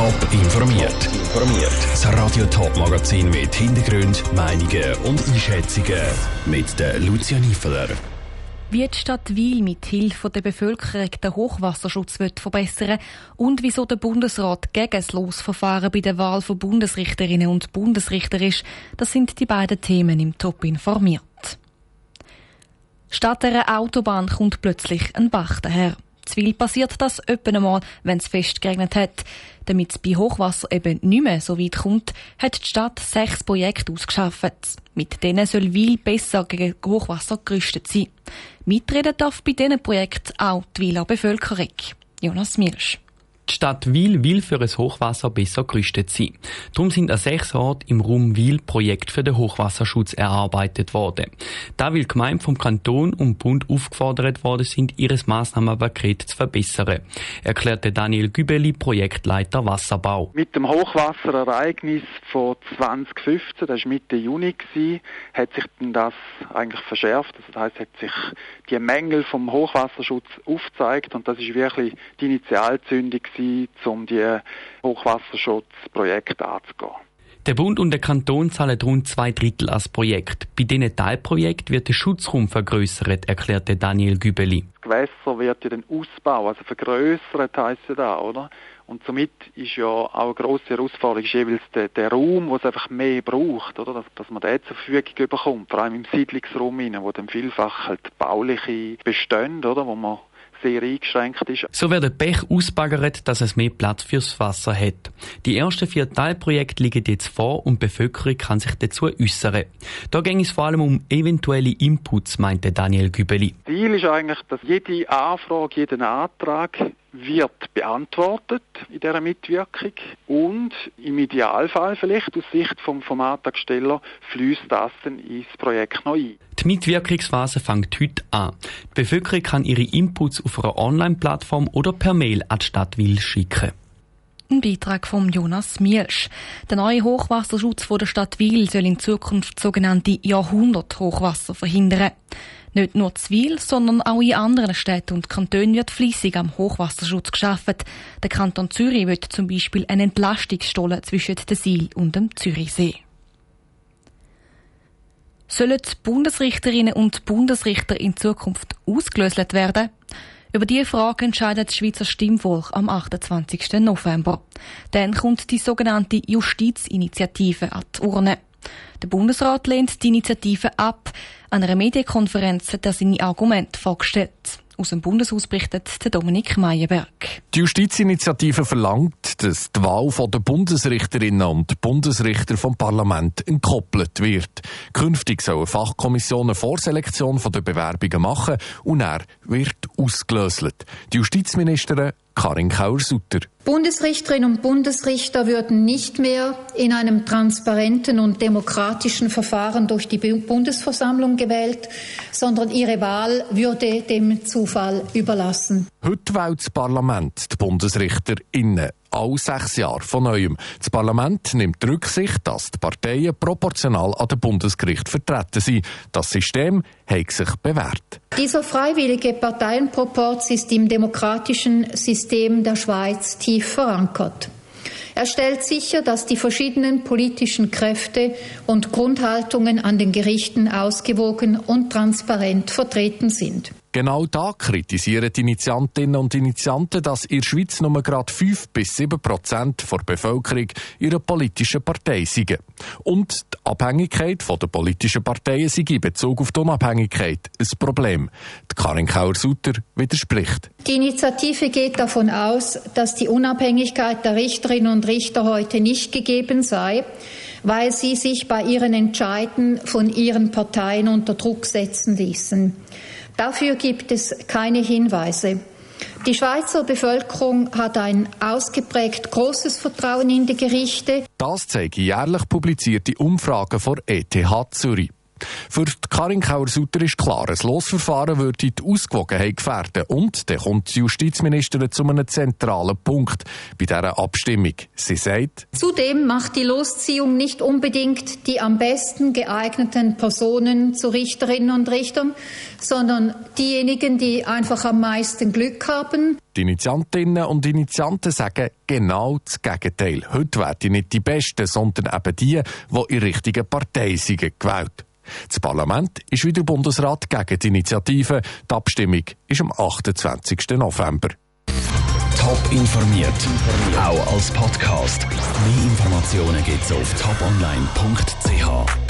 Top informiert. Informiert. Das Radio Top Magazin mit Hintergrund, Meinungen und Einschätzungen mit der Lucia Niefeler. Wie die Stadt Wiel mit Hilfe der Bevölkerung den Hochwasserschutz wird verbessern und wieso der Bundesrat gegen das Losverfahren bei der Wahl von Bundesrichterinnen und Bundesrichter ist, das sind die beiden Themen im Top informiert. Statt einer Autobahn kommt plötzlich ein Bach daher. Zwil passiert das öppen einmal, wenn es fest geregnet hat. Damit es bei Hochwasser eben nicht mehr so weit kommt, hat die Stadt sechs Projekte ausgeschafft. Mit denen soll Wil besser gegen Hochwasser gerüstet sein. Mitreden darf bei diesen Projekten auch die Wiler Bevölkerung. Jonas Mirsch. Die Stadt Wil will für ein Hochwasser besser gerüstet sein. Darum sind an sechs Orten im Raum Wil Projekte für den Hochwasserschutz erarbeitet worden. Da will Gemeinde vom Kanton und Bund aufgefordert worden sind, ihres Massnahmenpaket zu verbessern, erklärte Daniel Gübeli, Projektleiter Wasserbau. Mit dem Hochwasserereignis von 2015, das war Mitte Juni, hat sich das eigentlich verschärft. Das heißt, hat sich die Mängel vom Hochwasserschutz aufgezeigt und das ist wirklich die Initialzündung gewesen, um die Hochwasserschutzprojekte anzugehen. Der Bund und der Kanton zahlen rund zwei Drittel als Projekt. Bei diesen Teilprojekten wird der Schutzraum vergrößert, erklärte Daniel Gübeli. Das Gewässer wird ja den Ausbau, also vergrößert heisst ja da, oder? Und somit ist ja auch eine grosse Herausforderung jeweils der, der Raum, wo es einfach mehr braucht, oder? Dass, dass man den zur Verfügung bekommt, vor allem im Siedlungsraum, wo dann vielfach halt bauliche Bestände, oder? Wo man sehr eingeschränkt ist. So wird der Pech ausbaggert, dass es mehr Platz fürs Wasser hat. Die ersten vier Teilprojekte liegen jetzt vor und die Bevölkerung kann sich dazu äußern. Da ging es vor allem um eventuelle Inputs, meinte Daniel Gübeli. Ziel ist eigentlich, dass jede Anfrage, jeden Antrag wird beantwortet in dieser Mitwirkung und im Idealfall vielleicht aus Sicht vom, vom Antragsteller fließt das dann ins Projekt noch ein. Die Mitwirkungsphase fängt heute an. Die Bevölkerung kann ihre Inputs auf einer Online-Plattform oder per Mail an die Stadt Wil schicken. Ein Beitrag von Jonas Mielsch. Der neue Hochwasserschutz der Stadt Wil soll in Zukunft sogenannte Jahrhundert-Hochwasser verhindern. Nicht nur Zwil, sondern auch in anderen Städten und Kantonen wird fließig am Hochwasserschutz geschaffen. Der Kanton Zürich wird zum Beispiel eine Entlastungsstollen zwischen der Sil und dem Zürichsee. Sollen die Bundesrichterinnen und Bundesrichter in Zukunft ausgelöst werden? Über diese Frage entscheidet das Schweizer Stimmvolk am 28. November. Dann kommt die sogenannte Justizinitiative an die Urne. Der Bundesrat lehnt die Initiative ab. An einer Medienkonferenz hat er seine Argumente vorgestellt. Aus dem Bundeshaus berichtet der Dominik Meyerberg. Die Justizinitiative verlangt, dass die Wahl der Bundesrichterinnen und Bundesrichter vom Parlament entkoppelt wird. Künftig sollen Fachkommissionen Vorselektion der Bewerbungen machen und er wird ausgelöst. Die Justizministerin Karin Kauer-Sutter. Bundesrichterinnen und Bundesrichter würden nicht mehr in einem transparenten und demokratischen Verfahren durch die Bundesversammlung gewählt, sondern ihre Wahl würde dem Zufall überlassen. Heute wählt das Parlament die Bundesrichter innen alle sechs Jahre von neuem. Das Parlament nimmt Rücksicht, dass die Parteien proportional an dem Bundesgericht vertreten sind. Das System hat sich bewährt. Dieser freiwillige Parteienproporz ist im demokratischen System der Schweiz tief verankert. Er stellt sicher, dass die verschiedenen politischen Kräfte und Grundhaltungen an den Gerichten ausgewogen und transparent vertreten sind. Genau da kritisieren die Initiantinnen und Initianten, dass in der Schweiz nur gerade 5 bis 7 Prozent der Bevölkerung ihrer politischen Partei sind. Und die Abhängigkeit der politischen Parteien sei in Bezug auf die Unabhängigkeit ein Problem. Die Karin Kauer-Sutter widerspricht. Die Initiative geht davon aus, dass die Unabhängigkeit der Richterinnen und Richter heute nicht gegeben sei, weil sie sich bei ihren Entscheiden von ihren Parteien unter Druck setzen ließen. Dafür gibt es keine Hinweise. Die Schweizer Bevölkerung hat ein ausgeprägt großes Vertrauen in die Gerichte. Das zeigen jährlich publizierte Umfragen von ETH Zürich. Für die Karin Kauer-Sutter ist klar, ein Losverfahren würde die Ausgewogenheit gefährden und dann kommt die Justizministerin zu einem zentralen Punkt bei dieser Abstimmung. Sie sagt, Zudem macht die Losziehung nicht unbedingt die am besten geeigneten Personen zu Richterinnen und Richtern, sondern diejenigen, die einfach am meisten Glück haben. Die Initiantinnen und Initianten sagen genau das Gegenteil. Heute werden nicht die Besten, sondern eben die, die in richtigen Partei sind, gewählt. Das Parlament ist wieder Bundesrat gegen die Initiative. Die Abstimmung ist am 28. November. Top informiert, auch als Podcast. Mehr Informationen gibt's auf toponline.ch.